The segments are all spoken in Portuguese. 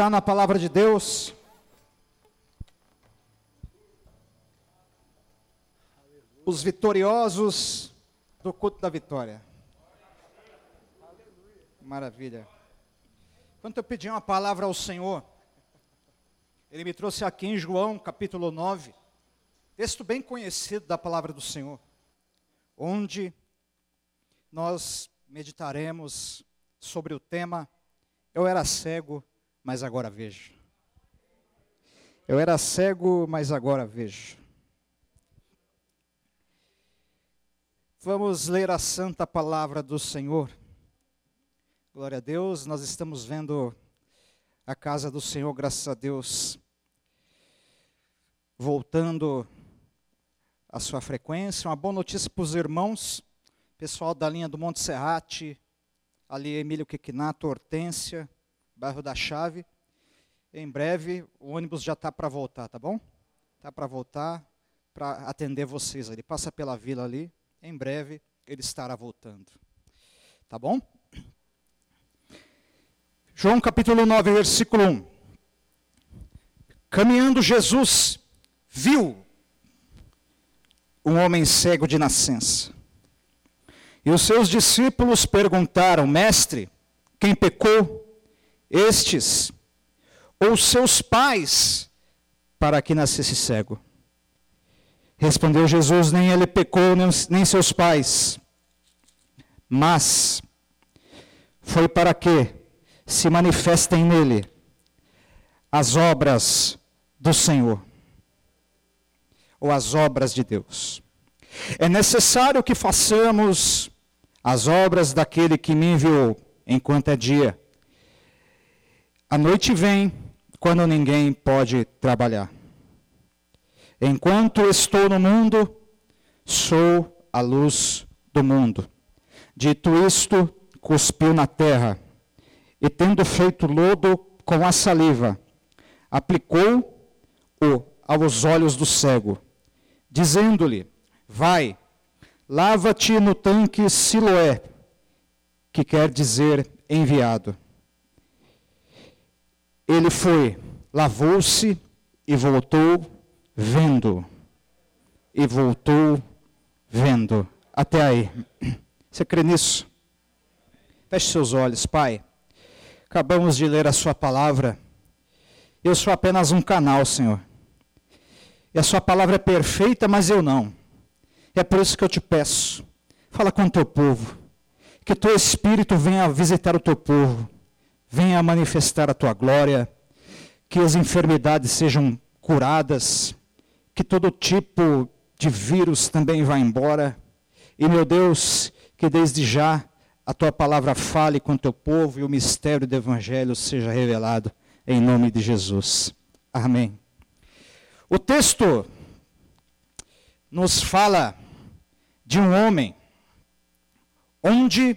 Está na palavra de Deus. Os vitoriosos do culto da vitória. Maravilha. Quando eu pedi uma palavra ao Senhor, Ele me trouxe aqui em João capítulo 9, texto bem conhecido da palavra do Senhor, onde nós meditaremos sobre o tema Eu era cego, mas agora vejo. Eu era cego, mas agora vejo. Vamos ler a santa palavra do Senhor. Glória a Deus, nós estamos vendo a casa do Senhor, graças a Deus, voltando à sua frequência. Uma boa notícia para os irmãos, pessoal da linha do Monte Serrate, ali Emílio Quequinato, Hortência, bairro da Chave. Em breve o ônibus já está para voltar, tá bom? Está para voltar para atender vocês ali. Passa pela vila ali. Em breve ele estará voltando. Tá bom? João capítulo 9, versículo 1. Caminhando Jesus viu um homem cego de nascença. E os seus discípulos perguntaram: Mestre, quem pecou? Estes ou seus pais para que nascesse cego? Respondeu Jesus: Nem ele pecou, nem seus pais, mas foi para que se manifestem nele as obras do Senhor, ou as obras de Deus. É necessário que façamos as obras daquele que me enviou enquanto é dia. A noite vem quando ninguém pode trabalhar. Enquanto estou no mundo, sou a luz do mundo. Dito isto, cuspiu na terra e, tendo feito lodo com a saliva, aplicou-o aos olhos do cego, dizendo-lhe: Vai, lava-te no tanque Siloé, que quer dizer enviado. Ele foi, lavou-se e voltou vendo. E voltou vendo. Até aí. Você crê nisso? Feche seus olhos, Pai. Acabamos de ler a Sua palavra. Eu sou apenas um canal, Senhor. E a Sua palavra é perfeita, mas eu não. É por isso que eu te peço. Fala com o teu povo. Que teu Espírito venha visitar o teu povo. Venha manifestar a tua glória. Que as enfermidades sejam curadas que todo tipo de vírus também vá embora. E, meu Deus, que desde já a tua palavra fale com o teu povo e o mistério do evangelho seja revelado em nome de Jesus. Amém. O texto nos fala de um homem onde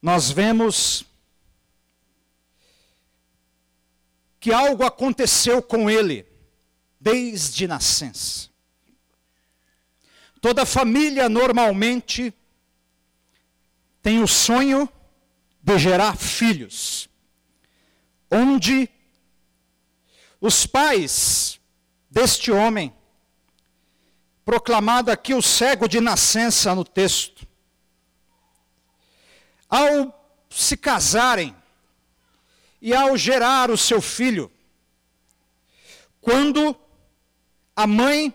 nós vemos que algo aconteceu com ele desde nascença. Toda família normalmente tem o sonho de gerar filhos, onde os pais deste homem, proclamado aqui o cego de nascença no texto, ao se casarem e ao gerar o seu filho, quando a mãe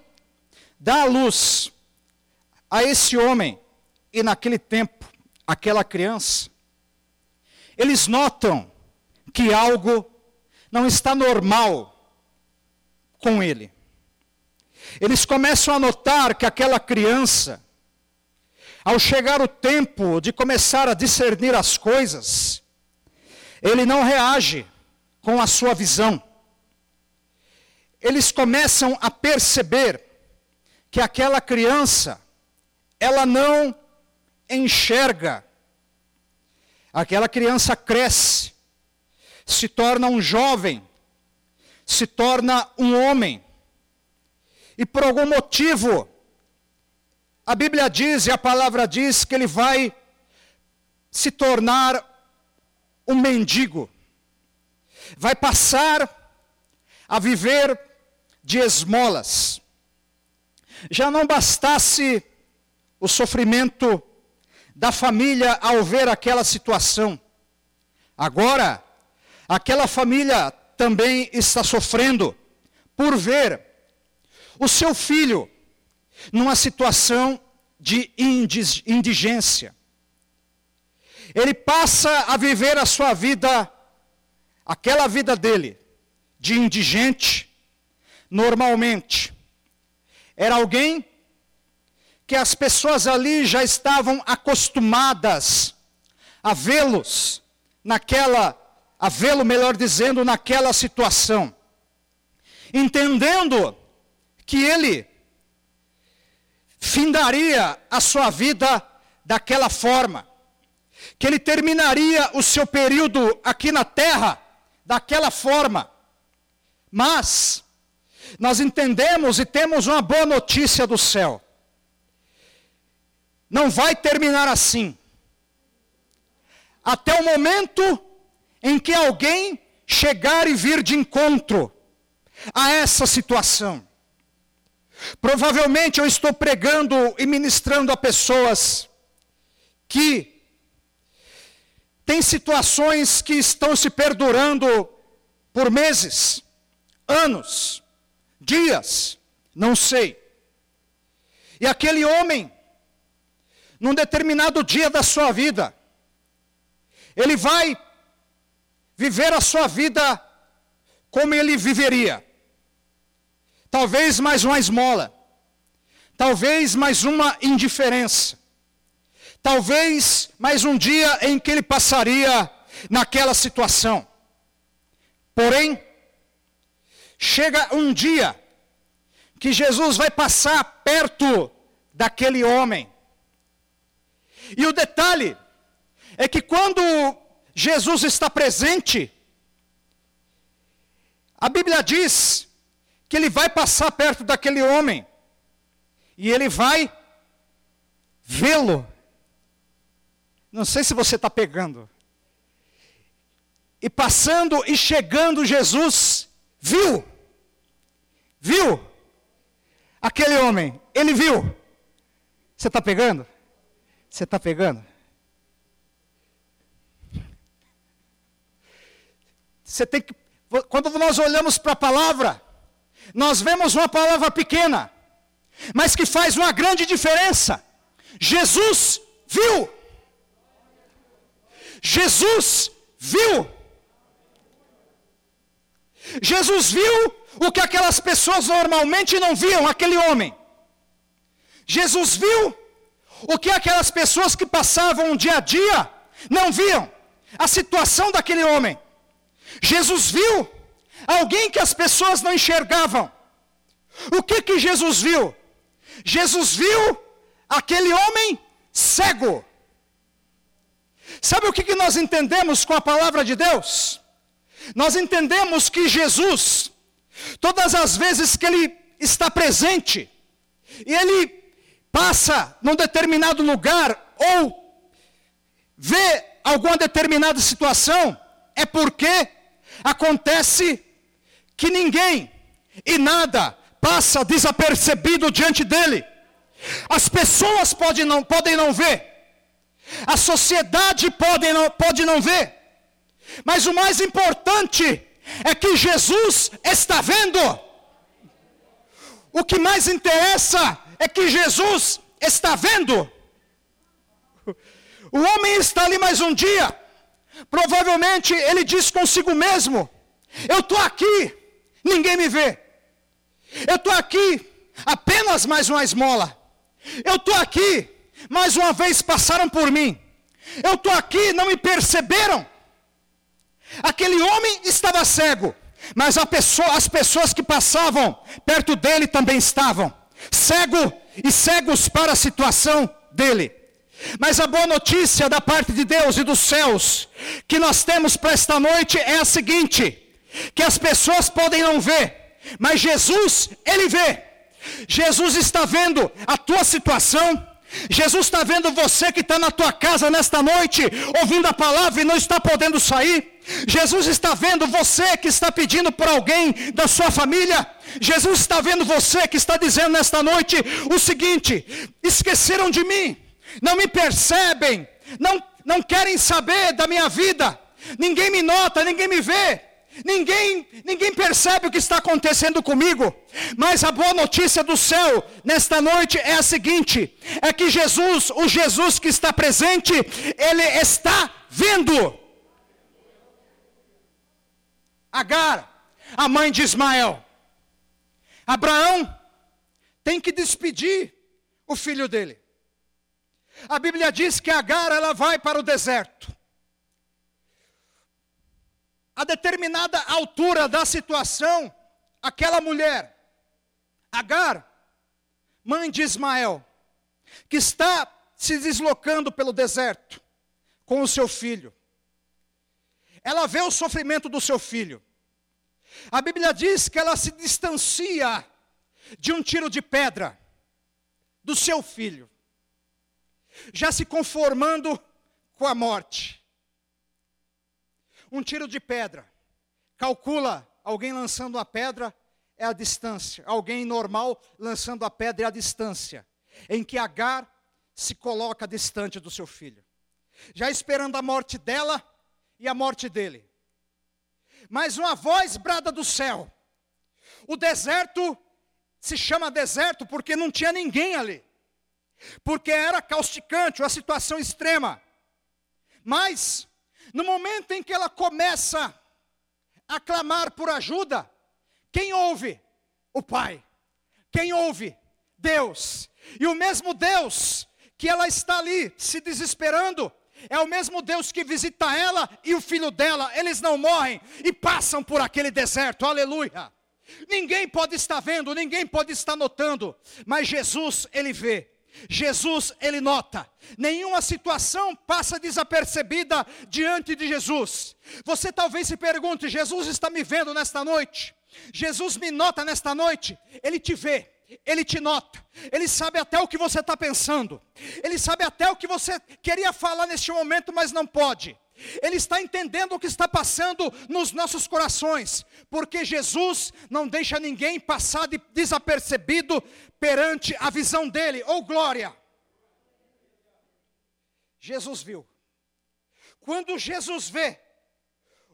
dá a luz a esse homem e naquele tempo, aquela criança, eles notam que algo não está normal com ele. Eles começam a notar que aquela criança, ao chegar o tempo de começar a discernir as coisas, ele não reage com a sua visão eles começam a perceber que aquela criança, ela não enxerga. Aquela criança cresce, se torna um jovem, se torna um homem. E por algum motivo, a Bíblia diz e a palavra diz que ele vai se tornar um mendigo. vai passar a viver de esmolas. Já não bastasse o sofrimento da família ao ver aquela situação. Agora, aquela família também está sofrendo por ver o seu filho numa situação de indigência. Ele passa a viver a sua vida, aquela vida dele, de indigente, normalmente. Era alguém que as pessoas ali já estavam acostumadas a vê-los naquela, a vê-lo, melhor dizendo, naquela situação. Entendendo que ele findaria a sua vida daquela forma, que ele terminaria o seu período aqui na terra daquela forma. Mas nós entendemos e temos uma boa notícia do céu. Não vai terminar assim. Até o momento em que alguém chegar e vir de encontro a essa situação. Provavelmente eu estou pregando e ministrando a pessoas que têm situações que estão se perdurando por meses, anos, dias, não sei. E aquele homem, num determinado dia da sua vida, ele vai viver a sua vida como ele viveria. Talvez mais uma esmola. Talvez mais uma indiferença. Talvez mais um dia em que ele passaria naquela situação. Porém, chega um dia que Jesus vai passar perto daquele homem. E o detalhe é que quando Jesus está presente, a Bíblia diz que ele vai passar perto daquele homem e ele vai vê-lo. Não sei se você está pegando. E passando e chegando, Jesus viu. Viu? Aquele homem, ele viu. Você está pegando? Você está pegando? Você tem que. Quando nós olhamos para a palavra, nós vemos uma palavra pequena, mas que faz uma grande diferença. Jesus viu. Jesus viu. Jesus viu o que aquelas pessoas normalmente não viam, aquele homem. Jesus viu o que aquelas pessoas que passavam o dia a dia não viam, a situação daquele homem. Jesus viu alguém que as pessoas não enxergavam. O que que Jesus viu? Jesus viu aquele homem cego. Sabe o que, nós entendemos com a palavra de Deus? Nós entendemos que Jesus, todas as vezes que ele está presente, e ele passa num determinado lugar, ou vê alguma determinada situação, é porque acontece que ninguém e nada passa desapercebido diante dele. As pessoas podem não, podem não ver, a sociedade pode não, pode não ver, mas o mais importante é que Jesus está vendo. O que mais interessa é que Jesus está vendo. O homem está ali mais um dia, provavelmente ele diz consigo mesmo: Eu estou aqui, ninguém me vê. Eu estou aqui, apenas mais uma esmola. Eu estou aqui, mais uma vez passaram por mim. Eu estou aqui, não me perceberam. Aquele homem estava cego, mas pessoa, as pessoas que passavam perto dele também estavam cego e cegos para a situação dele. Mas a boa notícia da parte de Deus e dos céus que nós temos para esta noite é a seguinte: que as pessoas podem não ver, mas Jesus, ele vê. Jesus está vendo a tua situação, Jesus está vendo você que está na tua casa nesta noite, ouvindo a palavra e não está podendo sair. Jesus está vendo você que está pedindo por alguém da sua família. Jesus está vendo você que está dizendo nesta noite o seguinte: esqueceram de mim, não me percebem, não, não querem saber da minha vida, ninguém me nota, ninguém me vê. Ninguém, ninguém percebe o que está acontecendo comigo, mas a boa notícia do céu nesta noite é a seguinte: é que Jesus, o Jesus que está presente, ele está vendo. Agar, a mãe de Ismael, Abraão tem que despedir o filho dele. A Bíblia diz que Agar ela vai para o deserto a determinada altura da situação, aquela mulher, Agar, mãe de Ismael, que está se deslocando pelo deserto com o seu filho. Ela vê o sofrimento do seu filho. A Bíblia diz que ela se distancia de um tiro de pedra do seu filho, já se conformando com a morte um tiro de pedra. Calcula alguém lançando a pedra é a distância. Alguém normal lançando a pedra é a distância. Em que Agar se coloca distante do seu filho. Já esperando a morte dela e a morte dele. Mas uma voz brada do céu. O deserto se chama deserto porque não tinha ninguém ali. Porque era causticante, uma situação extrema. Mas no momento em que ela começa a clamar por ajuda, quem ouve? O Pai. Quem ouve? Deus. E o mesmo Deus que ela está ali se desesperando, é o mesmo Deus que visita ela e o filho dela, eles não morrem e passam por aquele deserto, aleluia. Ninguém pode estar vendo, ninguém pode estar notando, mas Jesus, ele vê. Jesus, ele nota, nenhuma situação passa desapercebida diante de Jesus. Você talvez se pergunte: Jesus está me vendo nesta noite? Jesus me nota nesta noite? Ele te vê, ele te nota, ele sabe até o que você está pensando, ele sabe até o que você queria falar neste momento, mas não pode. Ele está entendendo o que está passando nos nossos corações, porque Jesus não deixa ninguém passar de desapercebido perante a visão dele, ou oh, glória. Jesus viu. Quando Jesus vê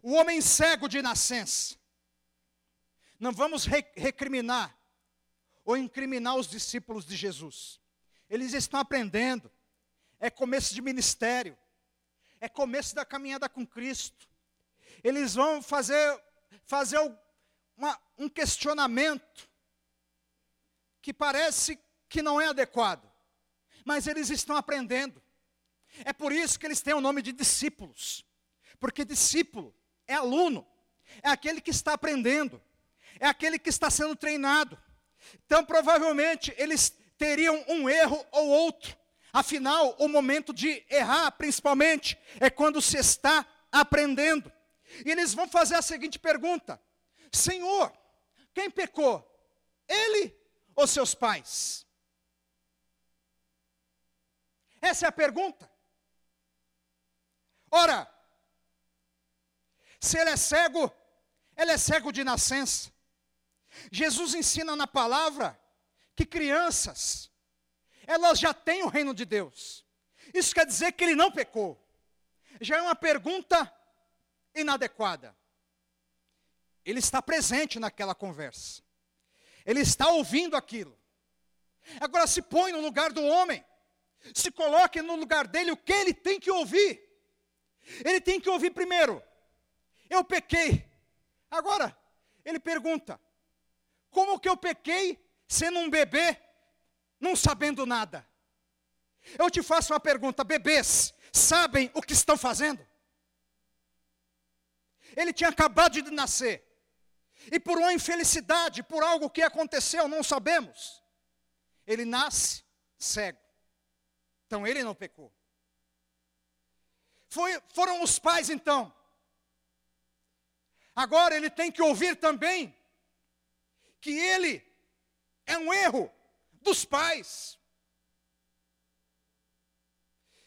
o homem cego de nascença, não vamos recriminar ou incriminar os discípulos de Jesus. Eles estão aprendendo, é começo de ministério é começo da caminhada com Cristo. Eles vão fazer, fazer uma, um questionamento que parece que não é adequado, mas eles estão aprendendo. É por isso que eles têm o nome de discípulos, porque discípulo é aluno, é aquele que está aprendendo, é aquele que está sendo treinado. Então, provavelmente, eles teriam um erro ou outro, Afinal, o momento de errar, principalmente, é quando se está aprendendo. E eles vão fazer a seguinte pergunta: Senhor, quem pecou? Ele ou seus pais? Essa é a pergunta. Ora, se ele é cego, ele é cego de nascença. Jesus ensina na palavra que crianças elas já têm o reino de Deus. Isso quer dizer que ele não pecou. Já é uma pergunta inadequada. Ele está presente naquela conversa. Ele está ouvindo aquilo. Agora se põe no lugar do homem. Se coloque no lugar dele o que ele tem que ouvir. Ele tem que ouvir primeiro. Eu pequei. Agora, ele pergunta: Como que eu pequei sendo um bebê não sabendo nada. Eu te faço uma pergunta: bebês sabem o que estão fazendo? Ele tinha acabado de nascer, e por uma infelicidade, por algo que aconteceu, não sabemos, ele nasce cego. Então ele não pecou. Foi, foram os pais então. Agora ele tem que ouvir também que ele é um erro dos pais.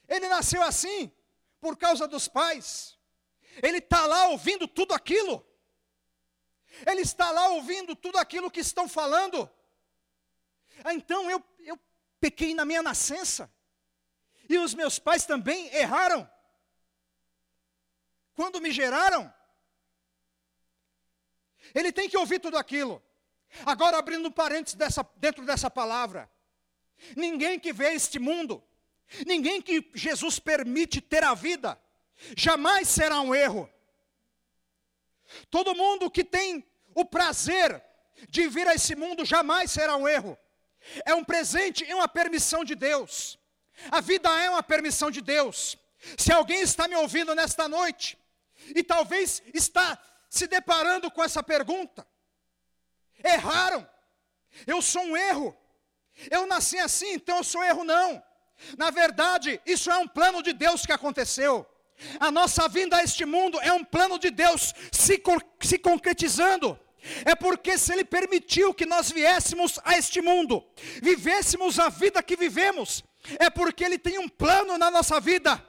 Ele nasceu assim, por causa dos pais. Ele está lá ouvindo tudo aquilo. Ele está lá ouvindo tudo aquilo que estão falando. Ah, então eu, eu pequei na minha nascença. E os meus pais também erraram. Quando me geraram. Ele tem que ouvir tudo aquilo. Agora, abrindo parênteses dessa, dentro dessa palavra. Ninguém que vê este mundo, ninguém que Jesus permite ter a vida, jamais será um erro. Todo mundo que tem o prazer de vir a esse mundo jamais será um erro. É um presente e uma permissão de Deus. A vida é uma permissão de Deus. Se alguém está me ouvindo nesta noite e talvez está se deparando com essa pergunta, erraram. Eu sou um erro. Eu nasci assim, então eu sou erro não. Na verdade, isso é um plano de Deus que aconteceu. A nossa vinda a este mundo é um plano de Deus se, se concretizando. É porque se Ele permitiu que nós viéssemos a este mundo, vivêssemos a vida que vivemos, é porque Ele tem um plano na nossa vida.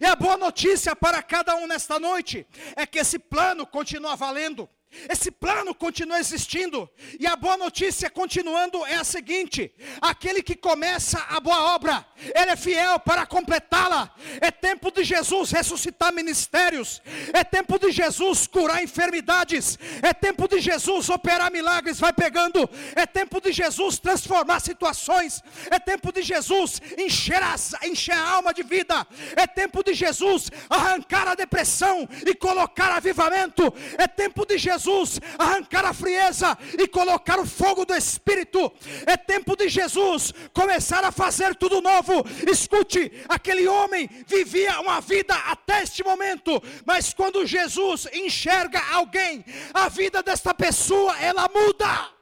E a boa notícia para cada um nesta noite é que esse plano continua valendo. Esse plano continua existindo, e a boa notícia continuando é a seguinte: aquele que começa a boa obra, ele é fiel para completá-la. É tempo de Jesus ressuscitar ministérios, é tempo de Jesus curar enfermidades, é tempo de Jesus operar milagres. Vai pegando, é tempo de Jesus transformar situações, é tempo de Jesus encher a, encher a alma de vida, é tempo de Jesus arrancar a depressão e colocar avivamento, é tempo de Jesus Jesus arrancar a frieza e colocar o fogo do Espírito. É tempo de Jesus começar a fazer tudo novo. Escute, aquele homem vivia uma vida até este momento, mas quando Jesus enxerga alguém, a vida desta pessoa ela muda.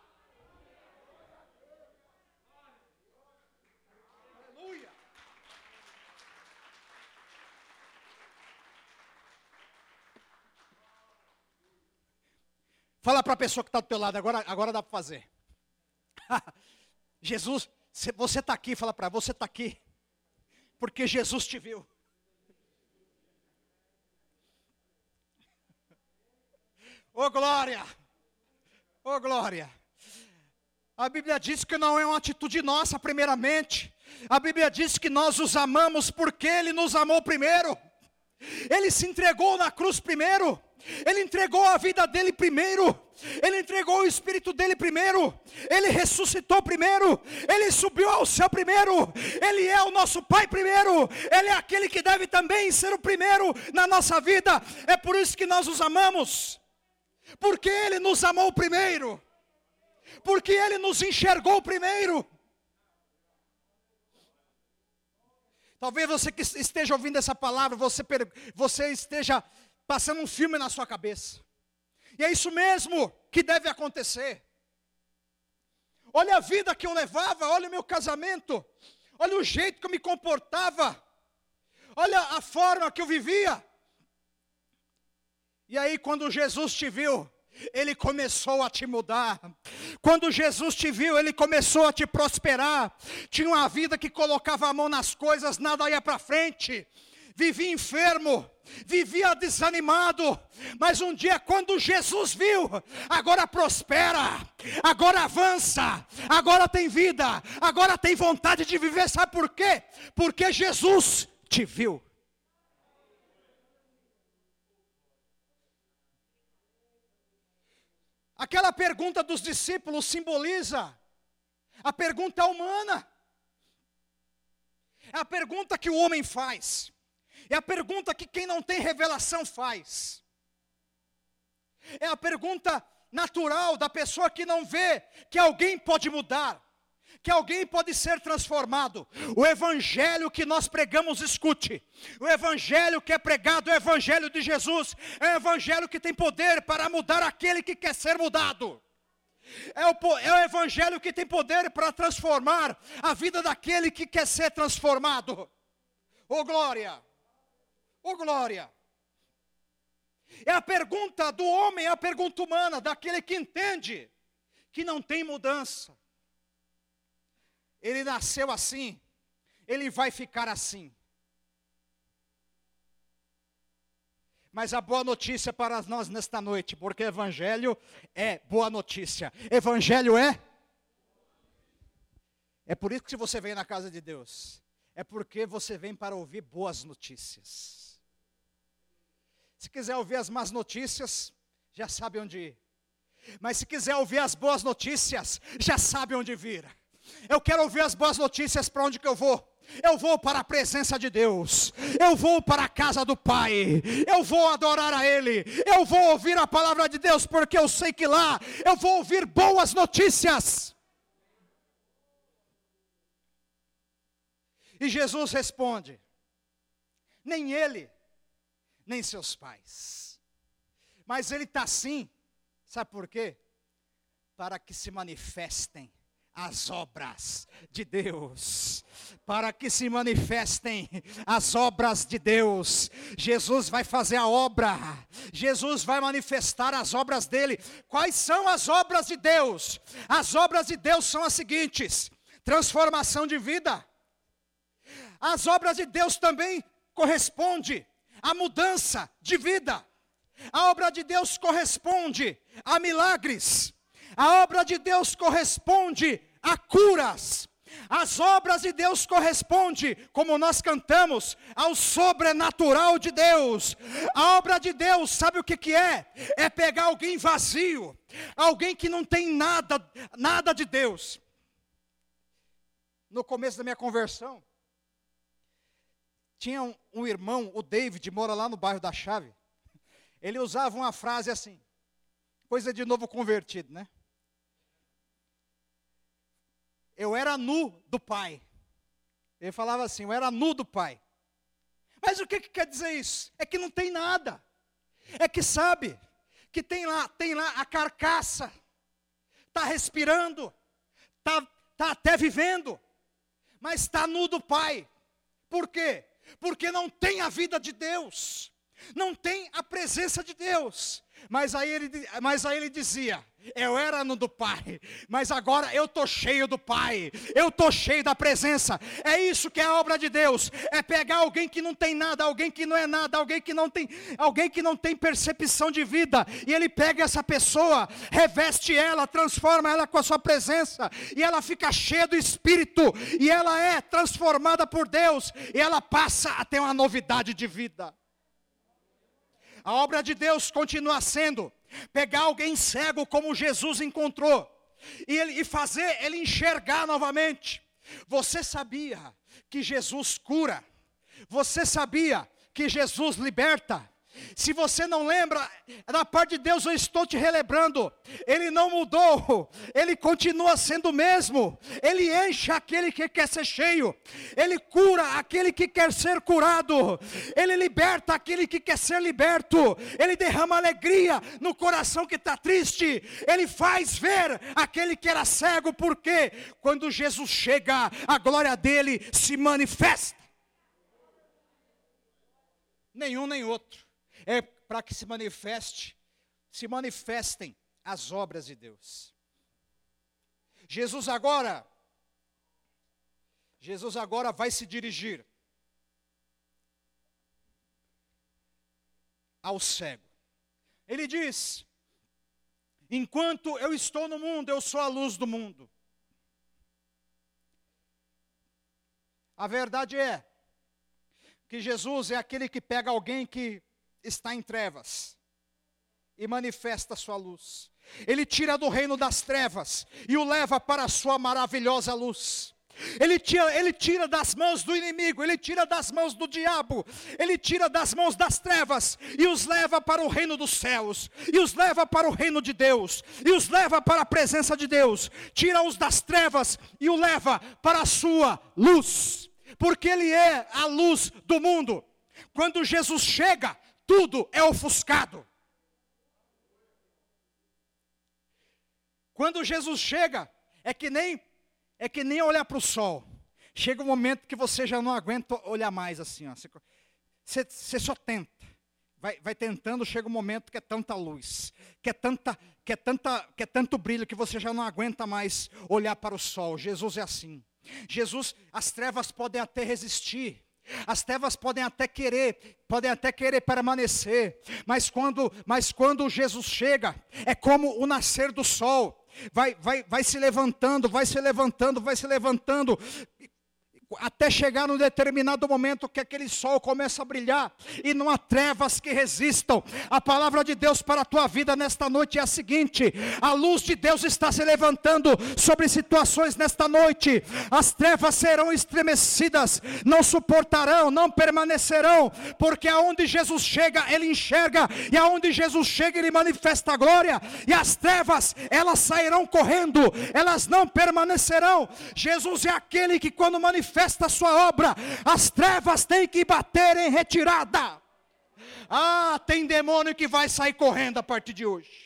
Fala para a pessoa que está do teu lado, agora, agora dá para fazer. Jesus, você está aqui, fala para você está aqui, porque Jesus te viu. Ô oh, glória! Ô oh, glória! A Bíblia diz que não é uma atitude nossa, primeiramente. A Bíblia diz que nós os amamos porque Ele nos amou primeiro. Ele se entregou na cruz primeiro. Ele entregou a vida dele primeiro, ele entregou o espírito dele primeiro, ele ressuscitou primeiro, ele subiu ao céu primeiro, ele é o nosso Pai primeiro, ele é aquele que deve também ser o primeiro na nossa vida. É por isso que nós os amamos, porque ele nos amou primeiro, porque ele nos enxergou primeiro. Talvez você que esteja ouvindo essa palavra, você, você esteja passando um filme na sua cabeça. E é isso mesmo que deve acontecer. Olha a vida que eu levava, olha o meu casamento, olha o jeito que eu me comportava, olha a forma que eu vivia. E aí, quando Jesus te viu, ele começou a te mudar. Quando Jesus te viu, ele começou a te prosperar. Tinha uma vida que colocava a mão nas coisas, nada ia para frente. Vivia enfermo, vivia desanimado, mas um dia, quando Jesus viu, agora prospera, agora avança, agora tem vida, agora tem vontade de viver, sabe por quê? Porque Jesus te viu. Aquela pergunta dos discípulos simboliza a pergunta humana. É a pergunta que o homem faz. É a pergunta que quem não tem revelação faz. É a pergunta natural da pessoa que não vê que alguém pode mudar, que alguém pode ser transformado. O evangelho que nós pregamos, escute. O evangelho que é pregado é o evangelho de Jesus, é o evangelho que tem poder para mudar aquele que quer ser mudado. É o, é o evangelho que tem poder para transformar a vida daquele que quer ser transformado. Oh glória! Oh glória! É a pergunta do homem, é a pergunta humana, daquele que entende que não tem mudança. Ele nasceu assim, ele vai ficar assim. Mas a boa notícia para nós nesta noite, porque Evangelho é boa notícia. Evangelho é. É por isso que você vem na casa de Deus, é porque você vem para ouvir boas notícias. Se quiser ouvir as más notícias, já sabe onde ir. Mas se quiser ouvir as boas notícias, já sabe onde vir. Eu quero ouvir as boas notícias para onde que eu vou. Eu vou para a presença de Deus. Eu vou para a casa do Pai. Eu vou adorar a Ele. Eu vou ouvir a palavra de Deus, porque eu sei que lá eu vou ouvir boas notícias. E Jesus responde: nem ele, nem seus pais. Mas ele está assim, sabe por quê? Para que se manifestem as obras de Deus, para que se manifestem as obras de Deus. Jesus vai fazer a obra, Jesus vai manifestar as obras dele. Quais são as obras de Deus? As obras de Deus são as seguintes: transformação de vida. As obras de Deus também corresponde à mudança de vida. A obra de Deus corresponde a milagres. A obra de Deus corresponde a curas. As obras de Deus correspondem, como nós cantamos, ao sobrenatural de Deus. A obra de Deus, sabe o que, que é? É pegar alguém vazio, alguém que não tem nada, nada de Deus. No começo da minha conversão, tinha um, um irmão, o David, mora lá no bairro da Chave. Ele usava uma frase assim, coisa de novo convertido, né? Eu era nu do pai. Ele falava assim, eu era nu do pai. Mas o que, que quer dizer isso? É que não tem nada. É que sabe que tem lá, tem lá a carcaça, está respirando, está tá até vivendo, mas está nu do pai. Por quê? Porque não tem a vida de Deus, não tem a presença de Deus. Mas aí ele, mas aí ele dizia: Eu era no do Pai, mas agora eu estou cheio do Pai, eu estou cheio da presença. É isso que é a obra de Deus: é pegar alguém que não tem nada, alguém que não é nada, alguém que não tem, alguém que não tem percepção de vida, e ele pega essa pessoa, reveste ela, transforma ela com a sua presença, e ela fica cheia do Espírito, e ela é transformada por Deus, e ela passa a ter uma novidade de vida. A obra de Deus continua sendo pegar alguém cego como Jesus encontrou e, ele, e fazer ele enxergar novamente. Você sabia que Jesus cura? Você sabia que Jesus liberta? Se você não lembra, da parte de Deus eu estou te relembrando. Ele não mudou, ele continua sendo o mesmo. Ele enche aquele que quer ser cheio, ele cura aquele que quer ser curado, ele liberta aquele que quer ser liberto, ele derrama alegria no coração que está triste, ele faz ver aquele que era cego, porque quando Jesus chega, a glória dele se manifesta. Nenhum nem outro é para que se manifeste, se manifestem as obras de Deus. Jesus agora, Jesus agora vai se dirigir ao cego. Ele diz: Enquanto eu estou no mundo, eu sou a luz do mundo. A verdade é que Jesus é aquele que pega alguém que está em trevas e manifesta a sua luz. Ele tira do reino das trevas e o leva para a sua maravilhosa luz. Ele tira, ele tira das mãos do inimigo, ele tira das mãos do diabo, ele tira das mãos das trevas e os leva para o reino dos céus, e os leva para o reino de Deus, e os leva para a presença de Deus, tira-os das trevas e o leva para a sua luz, porque ele é a luz do mundo. Quando Jesus chega, tudo é ofuscado. Quando Jesus chega, é que nem é que nem olhar para o sol. Chega um momento que você já não aguenta olhar mais assim, ó. Você, você só tenta. Vai, vai, tentando, chega um momento que é tanta luz, que é, tanta, que, é tanta, que é tanto brilho que você já não aguenta mais olhar para o sol. Jesus é assim. Jesus, as trevas podem até resistir, As trevas podem até querer, podem até querer permanecer, mas quando, mas quando Jesus chega, é como o nascer do sol. Vai, vai, vai se levantando, vai se levantando, vai se levantando, até chegar num determinado momento que aquele sol começa a brilhar e não há trevas que resistam. A palavra de Deus para a tua vida nesta noite é a seguinte: a luz de Deus está se levantando sobre situações nesta noite. As trevas serão estremecidas, não suportarão, não permanecerão, porque aonde Jesus chega, ele enxerga, e aonde Jesus chega, ele manifesta a glória, e as trevas, elas sairão correndo, elas não permanecerão. Jesus é aquele que quando manifesta manifesta a sua obra, as trevas têm que bater em retirada. Ah, tem demônio que vai sair correndo a partir de hoje.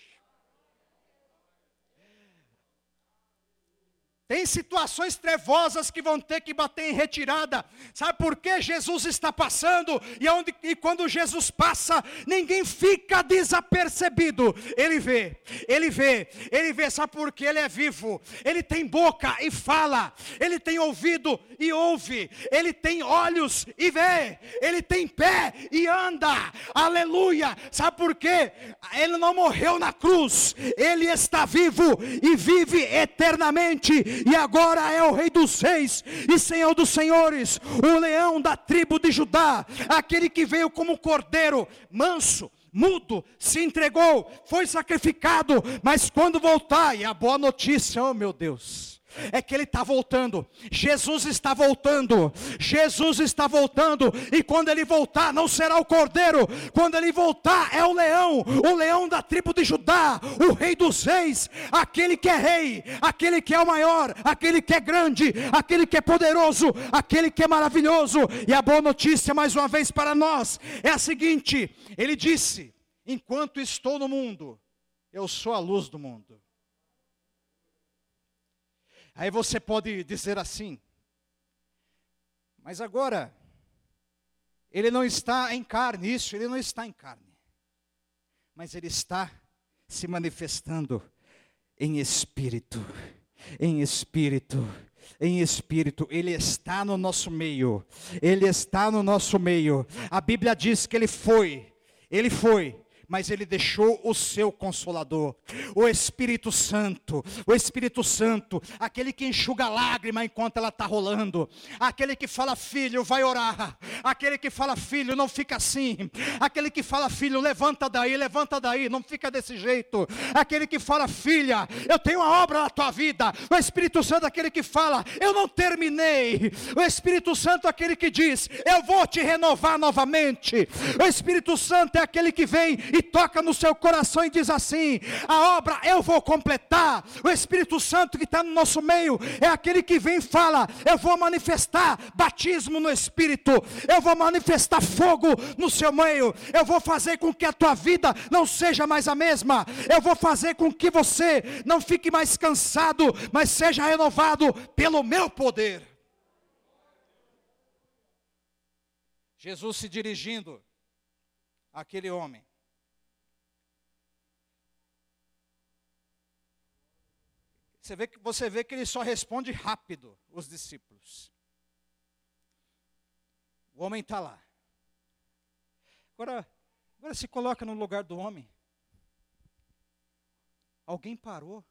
Tem situações trevosas que vão ter que bater em retirada. Sabe por que Jesus está passando? E, onde, e quando Jesus passa, ninguém fica desapercebido. Ele vê, ele vê, ele vê. Sabe por que ele é vivo? Ele tem boca e fala. Ele tem ouvido e ouve. Ele tem olhos e vê. Ele tem pé e anda. Aleluia. Sabe por quê? Ele não morreu na cruz. Ele está vivo e vive eternamente e agora é o Rei dos Reis e Senhor dos Senhores, o leão da tribo de Judá, aquele que veio como cordeiro, manso, mudo, se entregou, foi sacrificado, mas quando voltar, e a boa notícia, oh meu Deus é que ele está voltando. Jesus está voltando. Jesus está voltando. E quando ele voltar, não será o cordeiro. Quando ele voltar, é o leão. O leão da tribo de Judá. O rei dos reis. Aquele que é rei. Aquele que é o maior. Aquele que é grande. Aquele que é poderoso. Aquele que é maravilhoso. E a boa notícia, mais uma vez, para nós é a seguinte: Ele disse: Enquanto estou no mundo, eu sou a luz do mundo. Aí você pode dizer assim, mas agora, ele não está em carne, isso, ele não está em carne, mas ele está se manifestando em espírito, em espírito, em espírito, Ele está no nosso meio, Ele está no nosso meio. A Bíblia diz que Ele foi, Ele foi mas ele deixou o seu consolador, o Espírito Santo, o Espírito Santo, aquele que enxuga a lágrima enquanto ela está rolando, aquele que fala, filho, vai orar, aquele que fala, filho, não fica assim, aquele que fala, filho, levanta daí, levanta daí, não fica desse jeito, aquele que fala, filha, eu tenho uma obra na tua vida, o Espírito Santo, aquele que fala, eu não terminei, o Espírito Santo, aquele que diz, eu vou te renovar novamente, o Espírito Santo é aquele que vem e toca no seu coração e diz assim: a obra eu vou completar. O Espírito Santo que está no nosso meio é aquele que vem e fala: eu vou manifestar batismo no Espírito, eu vou manifestar fogo no seu meio, eu vou fazer com que a tua vida não seja mais a mesma, eu vou fazer com que você não fique mais cansado, mas seja renovado pelo meu poder. Jesus se dirigindo àquele homem. Você vê, que, você vê que ele só responde rápido, os discípulos. O homem está lá. Agora, agora se coloca no lugar do homem. Alguém parou.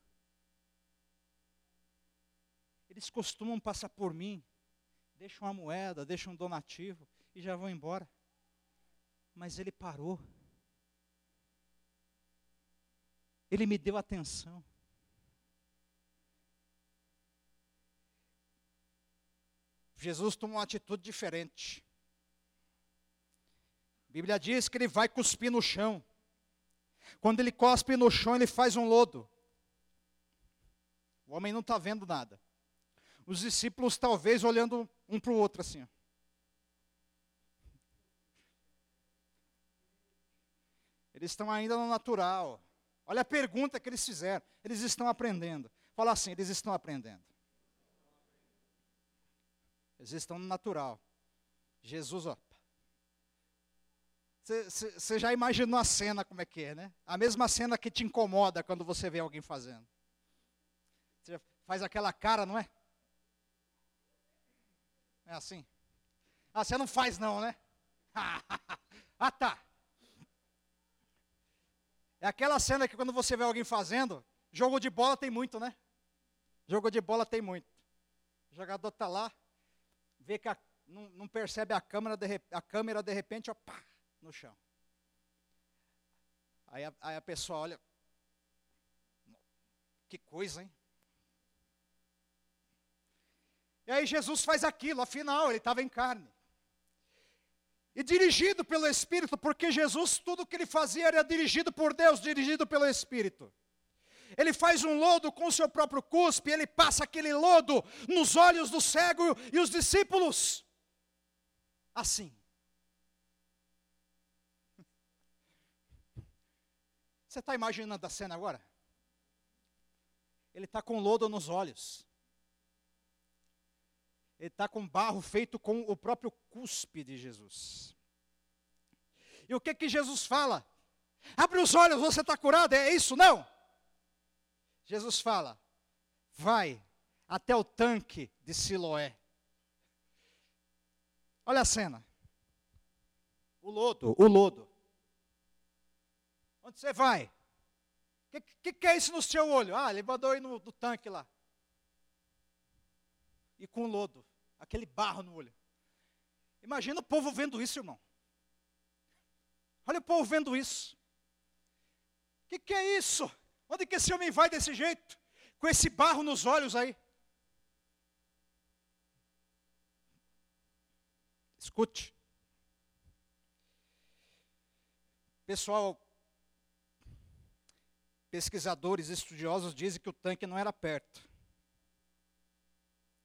Eles costumam passar por mim, deixam uma moeda, deixam um donativo e já vão embora. Mas ele parou. Ele me deu atenção. Jesus toma uma atitude diferente. A Bíblia diz que ele vai cuspir no chão. Quando ele cospe no chão, ele faz um lodo. O homem não está vendo nada. Os discípulos, talvez, olhando um para o outro assim. Eles estão ainda no natural. Olha a pergunta que eles fizeram. Eles estão aprendendo. Fala assim: eles estão aprendendo. Eles estão no natural. Jesus, ó. Você já imaginou a cena como é que é, né? A mesma cena que te incomoda quando você vê alguém fazendo. Você faz aquela cara, não é? É assim. Ah, você não faz não, né? ah, tá. É aquela cena que quando você vê alguém fazendo, jogo de bola tem muito, né? Jogo de bola tem muito. O jogador tá lá, vê que a, não, não, percebe a câmera, de, a câmera de repente, ó, pá, no chão. Aí a, aí a pessoa olha, que coisa, hein? E aí Jesus faz aquilo, afinal, ele estava em carne. E dirigido pelo Espírito, porque Jesus, tudo que ele fazia era dirigido por Deus, dirigido pelo Espírito. Ele faz um lodo com o seu próprio cuspe, ele passa aquele lodo nos olhos do cego e os discípulos. Assim. Você está imaginando a cena agora? Ele está com lodo nos olhos ele está com barro feito com o próprio cuspe de Jesus. E o que que Jesus fala? Abre os olhos, você está curado, é isso? Não. Jesus fala, vai até o tanque de Siloé. Olha a cena. O lodo, o lodo. Onde você vai? O que, que, que, é isso no seu olho? Ah, ele mandou ir no, no tanque lá. E com lodo aquele barro no olho. Imagina o povo vendo isso, irmão. Olha o povo vendo isso. O que, que é isso? Onde que esse homem vai desse jeito? Com esse barro nos olhos aí. Escute. Pessoal, pesquisadores, estudiosos dizem que o tanque não era perto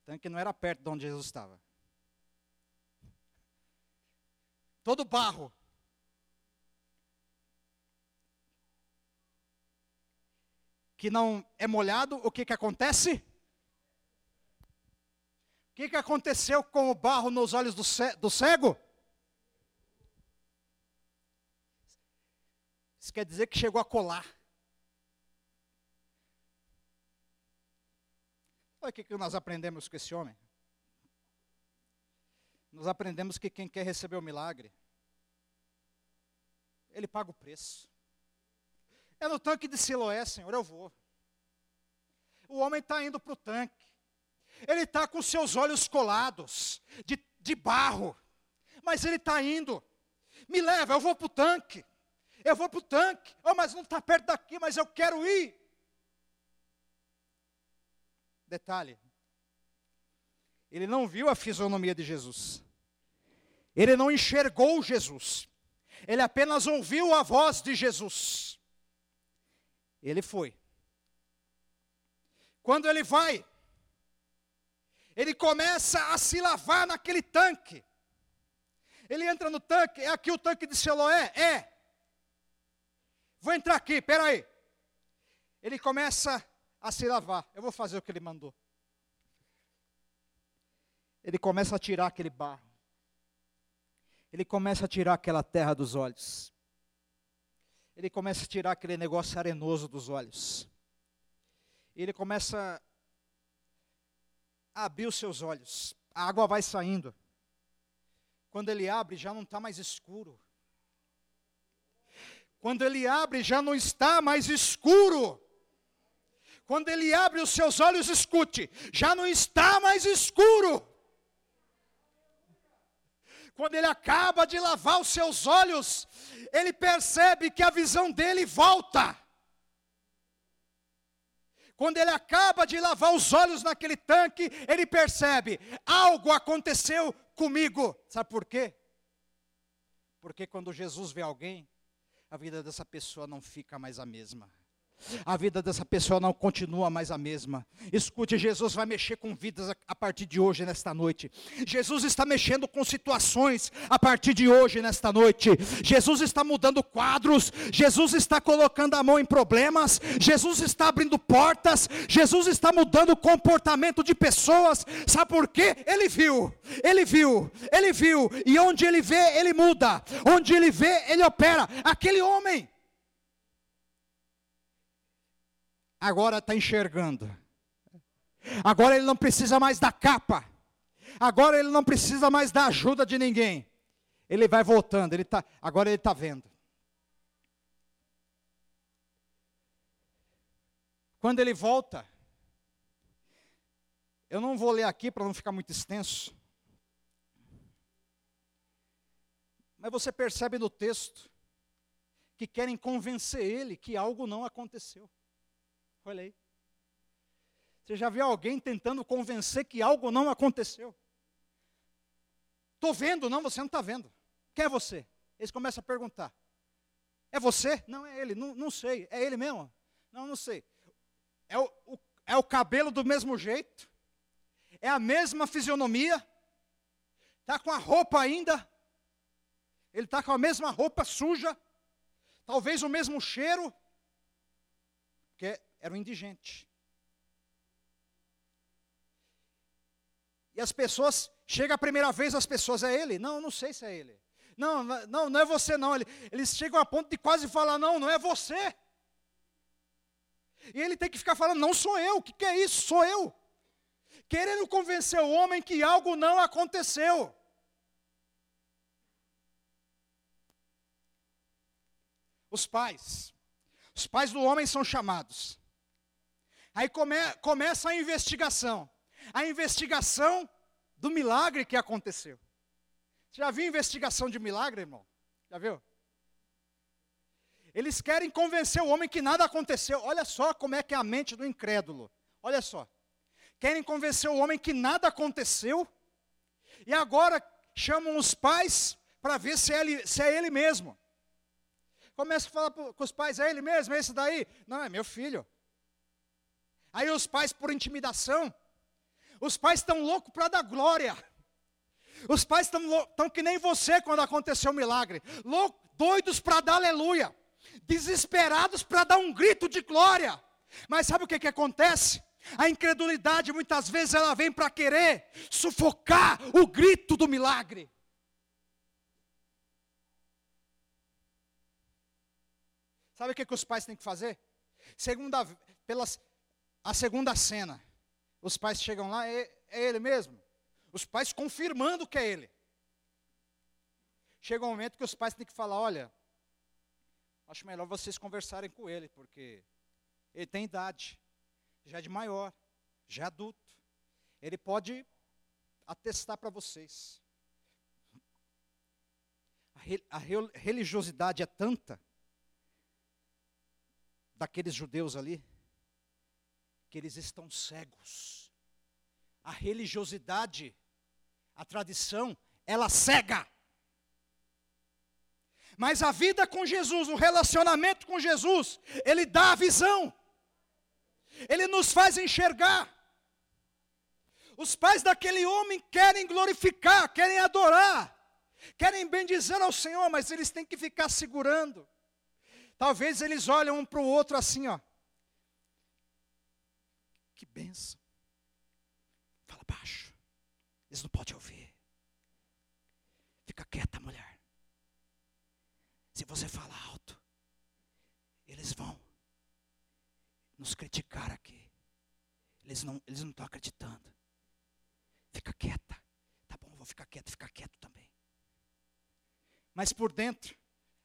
tanque não era perto de onde Jesus estava. Todo barro. Que não é molhado, o que, que acontece? O que, que aconteceu com o barro nos olhos do, do cego? Isso quer dizer que chegou a colar. Olha o que nós aprendemos com esse homem. Nós aprendemos que quem quer receber o milagre, ele paga o preço. É no tanque de Siloé, Senhor, eu vou. O homem está indo para o tanque. Ele está com seus olhos colados, de, de barro. Mas ele está indo. Me leva, eu vou para o tanque. Eu vou para o tanque. Oh, mas não está perto daqui, mas eu quero ir. Detalhe: ele não viu a fisionomia de Jesus, ele não enxergou Jesus, ele apenas ouviu a voz de Jesus. Ele foi. Quando ele vai, ele começa a se lavar naquele tanque. Ele entra no tanque, é aqui o tanque de Siloé? É. Vou entrar aqui, peraí. Ele começa a se lavar. Eu vou fazer o que ele mandou. Ele começa a tirar aquele barro. Ele começa a tirar aquela terra dos olhos. Ele começa a tirar aquele negócio arenoso dos olhos. Ele começa a abrir os seus olhos. A água vai saindo. Quando ele abre, já não está mais escuro. Quando ele abre, já não está mais escuro. Quando ele abre os seus olhos, escute, já não está mais escuro. Quando ele acaba de lavar os seus olhos, ele percebe que a visão dele volta. Quando ele acaba de lavar os olhos naquele tanque, ele percebe: algo aconteceu comigo. Sabe por quê? Porque quando Jesus vê alguém, a vida dessa pessoa não fica mais a mesma a vida dessa pessoa não continua mais a mesma. Escute, Jesus vai mexer com vidas a partir de hoje, nesta noite. Jesus está mexendo com situações a partir de hoje, nesta noite. Jesus está mudando quadros. Jesus está colocando a mão em problemas. Jesus está abrindo portas. Jesus está mudando o comportamento de pessoas. Sabe por quê? Ele viu, ele viu, ele viu. E onde ele vê, ele muda. Onde ele vê, ele opera. Aquele homem agora está enxergando. Agora ele não precisa mais da capa. agora ele não precisa mais da ajuda de ninguém. Ele vai voltando, ele tá, agora ele está vendo. Quando ele volta, eu não vou ler aqui para não ficar muito extenso. Mas você percebe no texto que querem convencer ele que algo não aconteceu. Olha aí. Você já viu alguém tentando convencer que algo não aconteceu? Estou vendo, não, você não está vendo. Quem é você? Eles começam a perguntar. É você? Não, é ele. Não, não sei. É ele mesmo? Não, não sei. É o, o, é o cabelo do mesmo jeito? É a mesma fisionomia? Está com a roupa ainda? Ele está com a mesma roupa suja? Talvez o mesmo cheiro? Porque era um indigente. E as pessoas, chega a primeira vez, as pessoas, é ele? Não, não sei se é ele. Não, não, não é você não. Eles chegam a ponto de quase falar, não, não é você. E ele tem que ficar falando, não sou eu, o que, que é isso? Sou eu. Querendo convencer o homem que algo não aconteceu. Os pais. Os pais do homem são chamados. Aí come, começa a investigação a investigação do milagre que aconteceu. Você já viu investigação de milagre, irmão? Já viu? Eles querem convencer o homem que nada aconteceu. Olha só como é que é a mente do incrédulo. Olha só. Querem convencer o homem que nada aconteceu. E agora chamam os pais para ver se é, ele, se é ele mesmo. Começa a falar com os pais, é ele mesmo, é esse daí? Não, é meu filho. Aí os pais, por intimidação, os pais estão loucos para dar glória. Os pais estão que nem você quando aconteceu o milagre. Loucos, doidos para dar aleluia. Desesperados para dar um grito de glória. Mas sabe o que, que acontece? A incredulidade muitas vezes ela vem para querer sufocar o grito do milagre. Sabe o que, que os pais têm que fazer? Segunda, pelas, a segunda cena. Os pais chegam lá, é, é ele mesmo. Os pais confirmando que é ele. Chega um momento que os pais têm que falar: olha, acho melhor vocês conversarem com ele, porque ele tem idade, já é de maior, já é adulto. Ele pode atestar para vocês. A, religiosidade é tanta daqueles judeus ali que eles estão cegos. A religiosidade, a tradição, ela cega. Mas a vida com Jesus, o relacionamento com Jesus, ele dá a visão. Ele nos faz enxergar. Os pais daquele homem querem glorificar, querem adorar, querem bendizer ao Senhor, mas eles têm que ficar segurando. Talvez eles olham um para o outro assim, ó. Que benção. Fala baixo. Eles não podem ouvir. Fica quieta, mulher. Se você falar alto, eles vão nos criticar aqui. Eles não, eles não estão acreditando. Fica quieta. Tá bom, vou ficar quieto, ficar quieto também. Mas por dentro,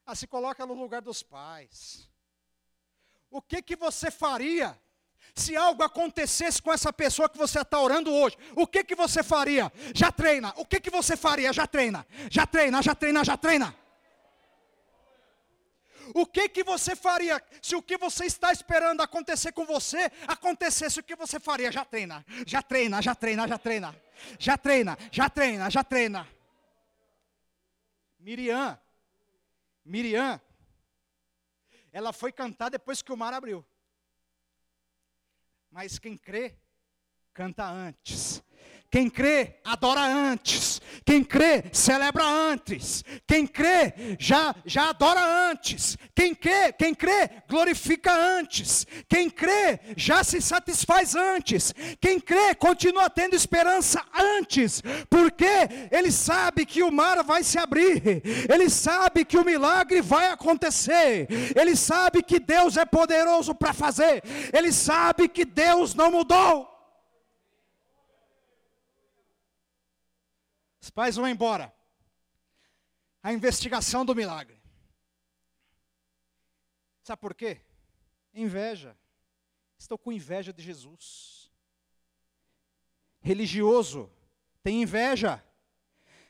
ah, se coloca no lugar dos pais. O que que você faria se algo acontecesse com essa pessoa que você está orando hoje, o que, que você faria? Já treina. O que, que você faria? Já treina. Já treina, já treina, já treina. O que que você faria se o que você está esperando acontecer com você acontecesse? O que você faria? Já treina, já treina, já treina, já treina, já treina, já treina, já treina. Miriam, Miriam, ela foi cantar depois que o mar abriu. Mas quem crê, canta antes. Quem crê, adora antes. Quem crê, celebra antes. Quem crê, já, já adora antes. Quem crê, quem crê, glorifica antes. Quem crê, já se satisfaz antes. Quem crê, continua tendo esperança antes. Porque ele sabe que o mar vai se abrir. Ele sabe que o milagre vai acontecer. Ele sabe que Deus é poderoso para fazer. Ele sabe que Deus não mudou. Os pais vão embora. A investigação do milagre. Sabe por quê? Inveja. Estou com inveja de Jesus. Religioso tem inveja.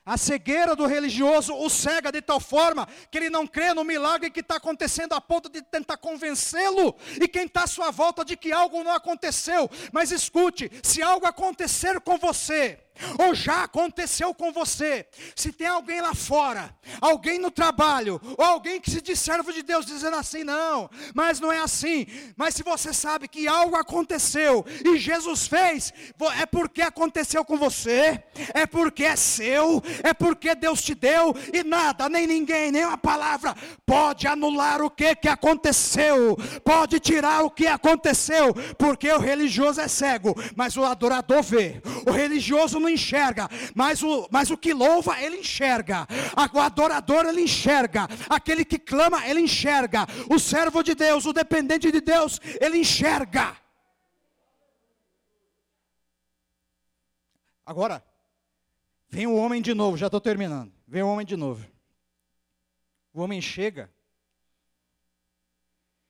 A cegueira do religioso o cega de tal forma que ele não crê no milagre que está acontecendo a ponto de tentar convencê-lo e quem está à sua volta de que algo não aconteceu. Mas escute: se algo acontecer com você, ou já aconteceu com você, se tem alguém lá fora, alguém no trabalho, ou alguém que se diz servo de Deus dizendo assim, não, mas não é assim, mas se você sabe que algo aconteceu e Jesus fez, é porque aconteceu com você, é porque é seu, é porque Deus te deu, e nada, nem ninguém, nem uma palavra pode anular o que, que aconteceu, pode tirar o que aconteceu, porque o religioso é cego, mas o adorador vê, o religioso não não enxerga, mas o, mas o que louva, ele enxerga. O adorador, ele enxerga. Aquele que clama, ele enxerga. O servo de Deus, o dependente de Deus, ele enxerga. Agora, vem o homem de novo, já estou terminando. Vem o homem de novo. O homem chega.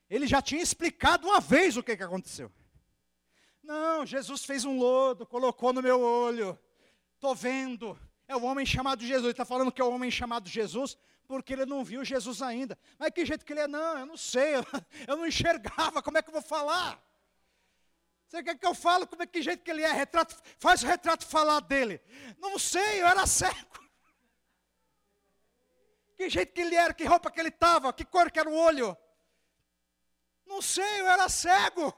Ele já tinha explicado uma vez o que, que aconteceu. Não, Jesus fez um lodo, colocou no meu olho. Estou vendo. É o homem chamado Jesus. Ele está falando que é o homem chamado Jesus porque ele não viu Jesus ainda. Mas que jeito que ele é? Não, eu não sei. Eu, eu não enxergava. Como é que eu vou falar? Você quer que eu falo? Como é que jeito que ele é? Retrato, faz o retrato falar dele. Não sei, eu era cego. Que jeito que ele era? Que roupa que ele estava? Que cor que era o olho? Não sei, eu era cego.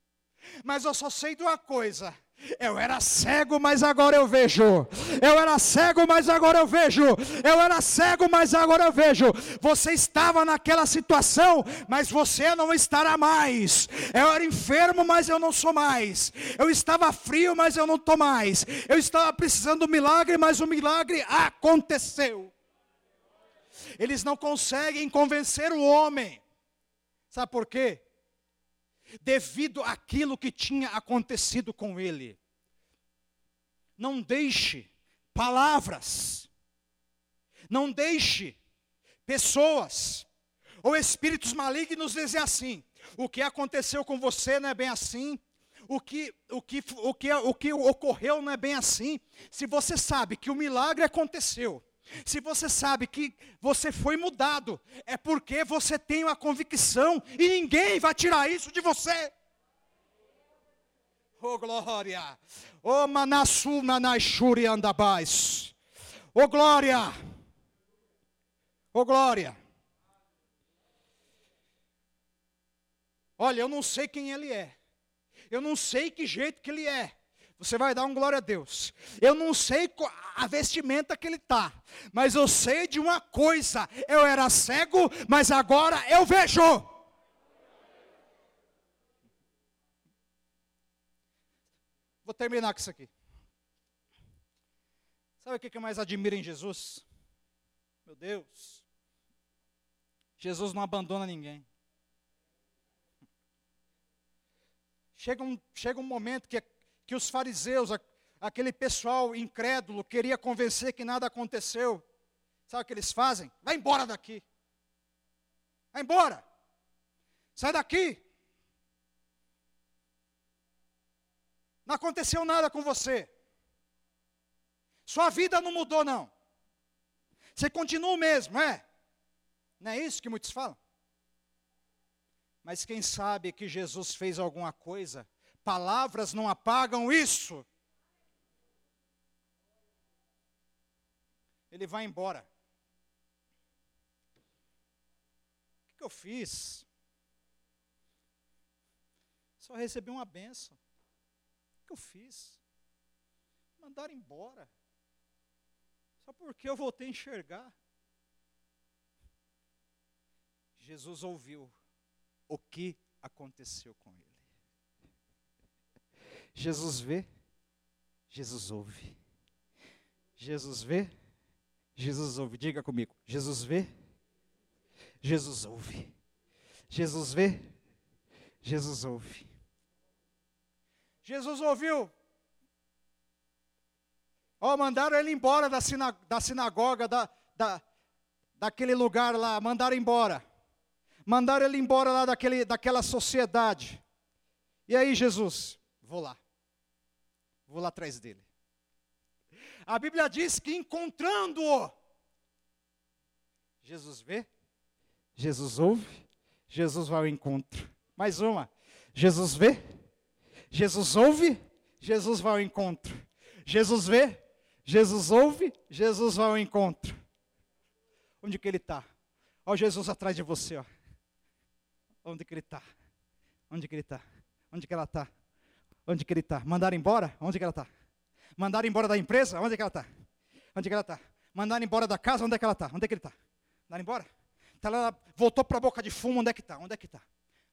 Mas eu só sei de uma coisa eu era cego, mas agora eu vejo. Eu era cego, mas agora eu vejo. Eu era cego, mas agora eu vejo. Você estava naquela situação, mas você não estará mais. Eu era enfermo, mas eu não sou mais. Eu estava frio, mas eu não estou mais. Eu estava precisando do milagre, mas o milagre aconteceu. Eles não conseguem convencer o homem. Sabe por quê? Devido àquilo que tinha acontecido com ele. Não deixe palavras, não deixe pessoas ou espíritos malignos dizer assim: o que aconteceu com você não é bem assim, o que, o, que, o, que, o que ocorreu não é bem assim. Se você sabe que o milagre aconteceu, se você sabe que você foi mudado, é porque você tem uma convicção e ninguém vai tirar isso de você. Oh glória! Oh manassu manashuri andabais! Oh glória! Oh glória! Olha, eu não sei quem ele é. Eu não sei que jeito que ele é. Você vai dar um glória a Deus. Eu não sei a vestimenta que ele está, mas eu sei de uma coisa: eu era cego, mas agora eu vejo. Vou terminar com isso aqui. Sabe o que eu mais admiro em Jesus? Meu Deus. Jesus não abandona ninguém. Chega um, chega um momento que que os fariseus, aquele pessoal incrédulo, queria convencer que nada aconteceu. Sabe o que eles fazem? Vai embora daqui. Vai embora. Sai daqui. Não aconteceu nada com você. Sua vida não mudou, não. Você continua o mesmo, é? Não é isso que muitos falam? Mas quem sabe que Jesus fez alguma coisa Palavras não apagam isso. Ele vai embora. O que, eu fiz? Só recebi uma benção. O que eu fiz? Mandaram embora. Só porque eu voltei a enxergar. Jesus ouviu o que aconteceu com ele. Jesus vê, Jesus ouve. Jesus vê, Jesus ouve. Diga comigo. Jesus vê, Jesus ouve. Jesus vê, Jesus ouve. Jesus ouviu. Ó, mandaram ele embora da, sina, da sinagoga, da, da, daquele lugar lá, mandaram embora. Mandaram ele embora lá daquele, daquela sociedade. E aí, Jesus, vou lá. Vou lá atrás dele. A Bíblia diz que encontrando-o, Jesus vê, Jesus ouve, Jesus vai ao encontro. Mais uma. Jesus vê, Jesus ouve, Jesus vai ao encontro. Jesus vê, Jesus ouve, Jesus vai ao encontro. Onde que ele está? Olha Jesus atrás de você, ó. Onde que ele está? Onde que ele está? Onde que ela está? Onde que ele está? Mandaram embora? Onde que ela está? Mandaram embora da empresa? Onde que ela está? Onde que ela está? Mandaram embora da casa? Onde é que ela está? Onde é que ele está? Mandaram embora? Tá lá, voltou para a boca de fumo, onde é que está? Onde é que está?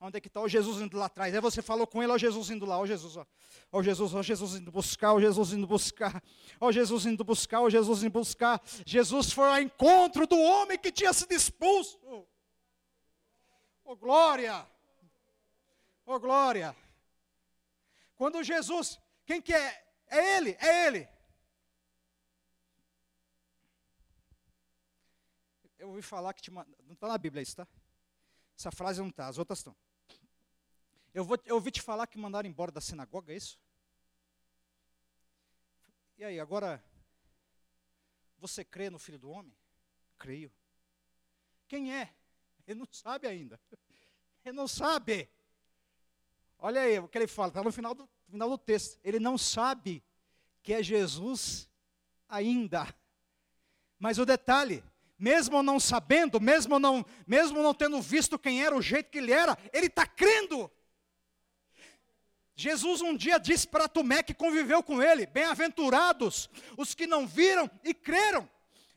Onde é que está? O Jesus indo lá atrás. Aí você falou com ele, ó Jesus indo lá, ó Jesus, ó. Ó Jesus, ó Jesus indo buscar, ó Jesus indo buscar. Ó Jesus indo buscar, ó Jesus indo buscar. Jesus foi ao encontro do homem que tinha sido expulso. Oh glória! Oh glória! Quando Jesus, quem que é? É ele, é ele. Eu ouvi falar que te não está na Bíblia isso, tá? Essa frase não está, as outras estão. Eu, vou, eu ouvi te falar que mandaram embora da sinagoga, é isso? E aí, agora, você crê no Filho do Homem? Creio. Quem é? Ele não sabe ainda. Ele não sabe. Olha aí o que ele fala, está no final do, final do texto. Ele não sabe que é Jesus ainda. Mas o detalhe, mesmo não sabendo, mesmo não, mesmo não tendo visto quem era, o jeito que ele era, ele está crendo. Jesus um dia disse para Tomé que conviveu com ele: Bem-aventurados os que não viram e creram.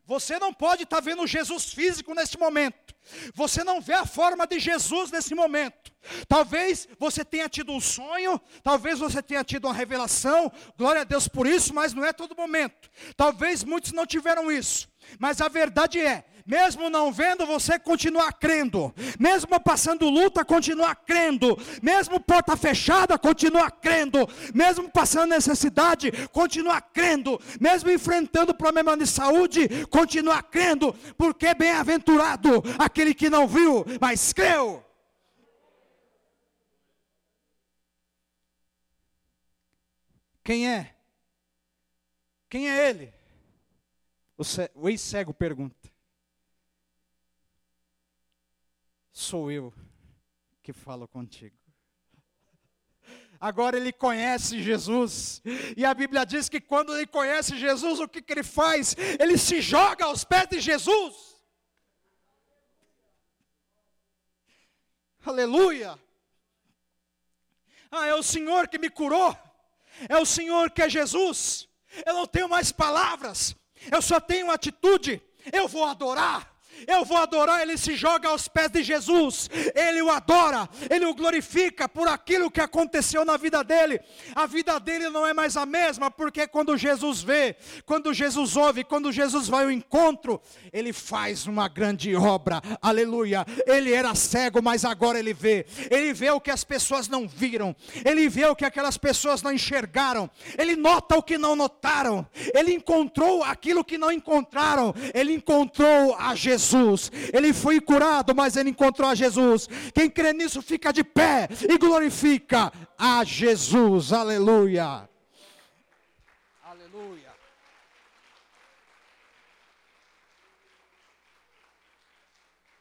Você não pode estar tá vendo Jesus físico neste momento. Você não vê a forma de Jesus nesse momento. Talvez você tenha tido um sonho, talvez você tenha tido uma revelação, glória a Deus por isso, mas não é todo momento. Talvez muitos não tiveram isso. Mas a verdade é, mesmo não vendo, você continuar crendo, mesmo passando luta, continuar crendo, mesmo porta fechada, continuar crendo, mesmo passando necessidade, continuar crendo, mesmo enfrentando problema de saúde, continuar crendo, porque bem-aventurado aquele que não viu, mas creu. Quem é? Quem é ele? O ex-cego pergunta. Sou eu que falo contigo. Agora ele conhece Jesus, e a Bíblia diz que quando ele conhece Jesus, o que, que ele faz? Ele se joga aos pés de Jesus. Aleluia! Ah, é o Senhor que me curou, é o Senhor que é Jesus. Eu não tenho mais palavras, eu só tenho atitude. Eu vou adorar, eu vou adorar, ele se joga aos pés de Jesus, ele o adora, ele o glorifica por aquilo que aconteceu na vida dele. A vida dele não é mais a mesma, porque quando Jesus vê, quando Jesus ouve, quando Jesus vai ao encontro, ele faz uma grande obra, aleluia. Ele era cego, mas agora ele vê, ele vê o que as pessoas não viram, ele vê o que aquelas pessoas não enxergaram, ele nota o que não notaram, ele encontrou aquilo que não encontraram, ele encontrou a Jesus. Jesus. Ele foi curado, mas ele encontrou a Jesus. Quem crê nisso fica de pé e glorifica a Jesus. Aleluia. Aleluia.